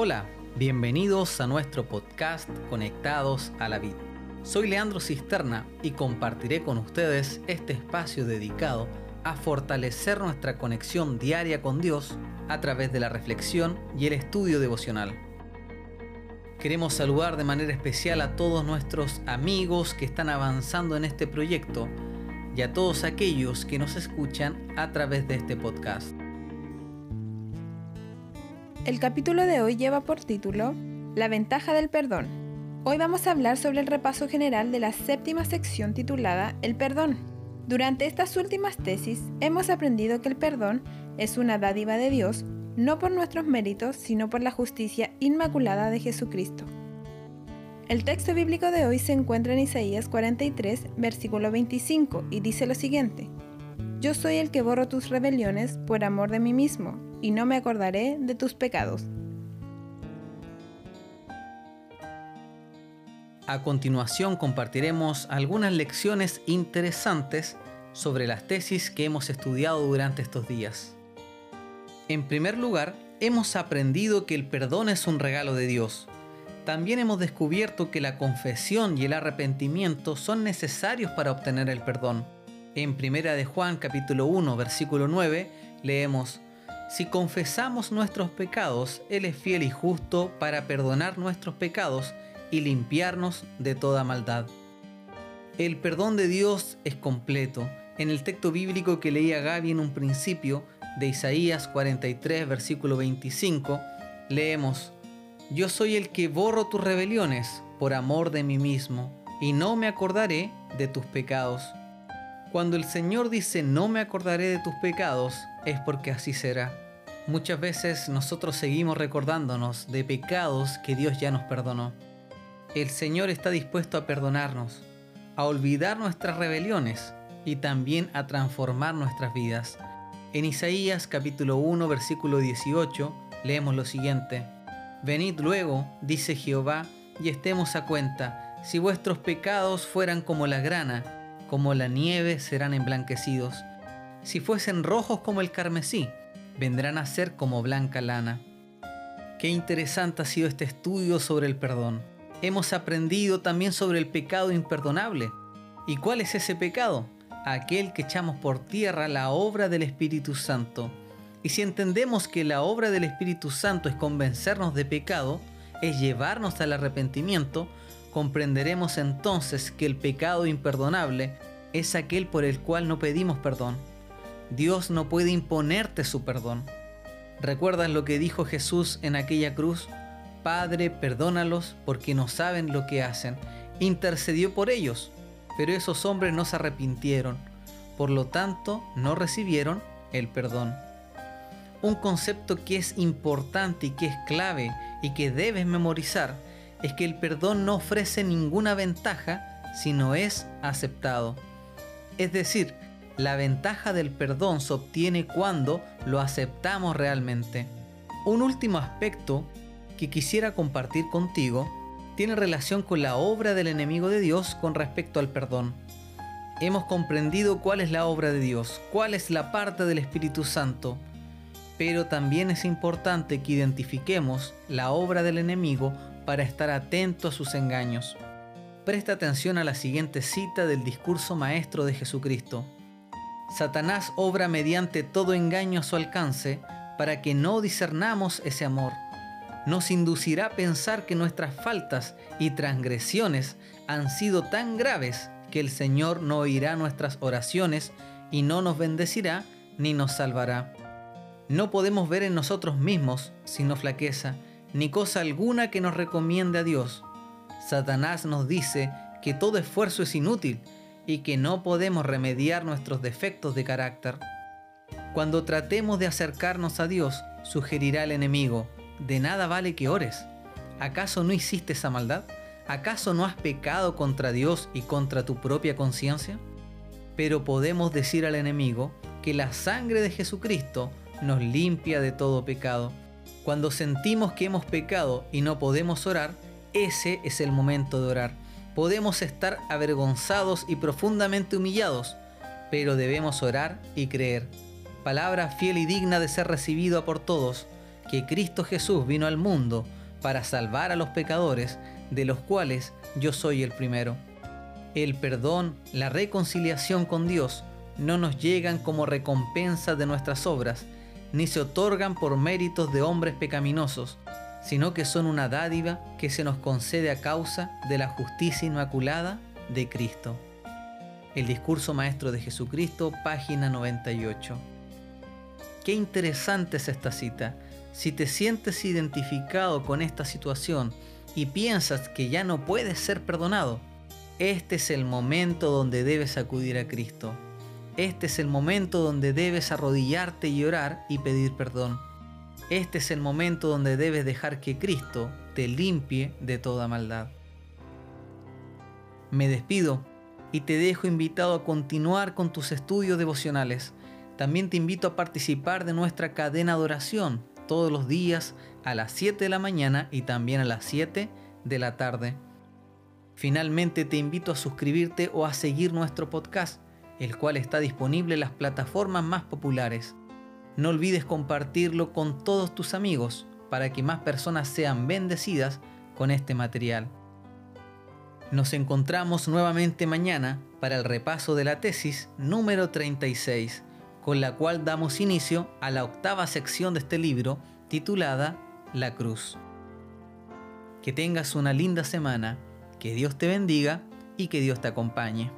Hola, bienvenidos a nuestro podcast Conectados a la Vida. Soy Leandro Cisterna y compartiré con ustedes este espacio dedicado a fortalecer nuestra conexión diaria con Dios a través de la reflexión y el estudio devocional. Queremos saludar de manera especial a todos nuestros amigos que están avanzando en este proyecto y a todos aquellos que nos escuchan a través de este podcast. El capítulo de hoy lleva por título La ventaja del perdón. Hoy vamos a hablar sobre el repaso general de la séptima sección titulada El perdón. Durante estas últimas tesis hemos aprendido que el perdón es una dádiva de Dios, no por nuestros méritos, sino por la justicia inmaculada de Jesucristo. El texto bíblico de hoy se encuentra en Isaías 43, versículo 25, y dice lo siguiente. Yo soy el que borro tus rebeliones por amor de mí mismo, y no me acordaré de tus pecados. A continuación compartiremos algunas lecciones interesantes sobre las tesis que hemos estudiado durante estos días. En primer lugar, hemos aprendido que el perdón es un regalo de Dios. También hemos descubierto que la confesión y el arrepentimiento son necesarios para obtener el perdón. En Primera de Juan capítulo 1 versículo 9 leemos si confesamos nuestros pecados, Él es fiel y justo para perdonar nuestros pecados y limpiarnos de toda maldad. El perdón de Dios es completo. En el texto bíblico que leía Gaby en un principio, de Isaías 43, versículo 25, leemos, Yo soy el que borro tus rebeliones por amor de mí mismo, y no me acordaré de tus pecados. Cuando el Señor dice no me acordaré de tus pecados, es porque así será. Muchas veces nosotros seguimos recordándonos de pecados que Dios ya nos perdonó. El Señor está dispuesto a perdonarnos, a olvidar nuestras rebeliones y también a transformar nuestras vidas. En Isaías capítulo 1 versículo 18 leemos lo siguiente. Venid luego, dice Jehová, y estemos a cuenta, si vuestros pecados fueran como la grana, como la nieve serán emblanquecidos. Si fuesen rojos como el carmesí, vendrán a ser como blanca lana. Qué interesante ha sido este estudio sobre el perdón. Hemos aprendido también sobre el pecado imperdonable. ¿Y cuál es ese pecado? Aquel que echamos por tierra la obra del Espíritu Santo. Y si entendemos que la obra del Espíritu Santo es convencernos de pecado, es llevarnos al arrepentimiento, comprenderemos entonces que el pecado imperdonable es aquel por el cual no pedimos perdón. Dios no puede imponerte su perdón. ¿Recuerdas lo que dijo Jesús en aquella cruz? Padre, perdónalos porque no saben lo que hacen. Intercedió por ellos, pero esos hombres no se arrepintieron. Por lo tanto, no recibieron el perdón. Un concepto que es importante y que es clave y que debes memorizar es que el perdón no ofrece ninguna ventaja si no es aceptado. Es decir, la ventaja del perdón se obtiene cuando lo aceptamos realmente. Un último aspecto que quisiera compartir contigo tiene relación con la obra del enemigo de Dios con respecto al perdón. Hemos comprendido cuál es la obra de Dios, cuál es la parte del Espíritu Santo, pero también es importante que identifiquemos la obra del enemigo para estar atento a sus engaños. Presta atención a la siguiente cita del discurso maestro de Jesucristo. Satanás obra mediante todo engaño a su alcance para que no discernamos ese amor. Nos inducirá a pensar que nuestras faltas y transgresiones han sido tan graves que el Señor no oirá nuestras oraciones y no nos bendecirá ni nos salvará. No podemos ver en nosotros mismos, sino flaqueza, ni cosa alguna que nos recomiende a Dios. Satanás nos dice que todo esfuerzo es inútil y que no podemos remediar nuestros defectos de carácter. Cuando tratemos de acercarnos a Dios, sugerirá el enemigo, de nada vale que ores. ¿Acaso no hiciste esa maldad? ¿Acaso no has pecado contra Dios y contra tu propia conciencia? Pero podemos decir al enemigo que la sangre de Jesucristo nos limpia de todo pecado. Cuando sentimos que hemos pecado y no podemos orar, ese es el momento de orar podemos estar avergonzados y profundamente humillados, pero debemos orar y creer. Palabra fiel y digna de ser recibida por todos, que Cristo Jesús vino al mundo para salvar a los pecadores, de los cuales yo soy el primero. El perdón, la reconciliación con Dios, no nos llegan como recompensa de nuestras obras, ni se otorgan por méritos de hombres pecaminosos, sino que son una dádiva que se nos concede a causa de la justicia inmaculada de Cristo. El discurso maestro de Jesucristo, página 98. Qué interesante es esta cita. Si te sientes identificado con esta situación y piensas que ya no puedes ser perdonado, este es el momento donde debes acudir a Cristo. Este es el momento donde debes arrodillarte y orar y pedir perdón. Este es el momento donde debes dejar que Cristo te limpie de toda maldad. Me despido y te dejo invitado a continuar con tus estudios devocionales. También te invito a participar de nuestra cadena de oración todos los días a las 7 de la mañana y también a las 7 de la tarde. Finalmente te invito a suscribirte o a seguir nuestro podcast el cual está disponible en las plataformas más populares. No olvides compartirlo con todos tus amigos para que más personas sean bendecidas con este material. Nos encontramos nuevamente mañana para el repaso de la tesis número 36, con la cual damos inicio a la octava sección de este libro titulada La Cruz. Que tengas una linda semana, que Dios te bendiga y que Dios te acompañe.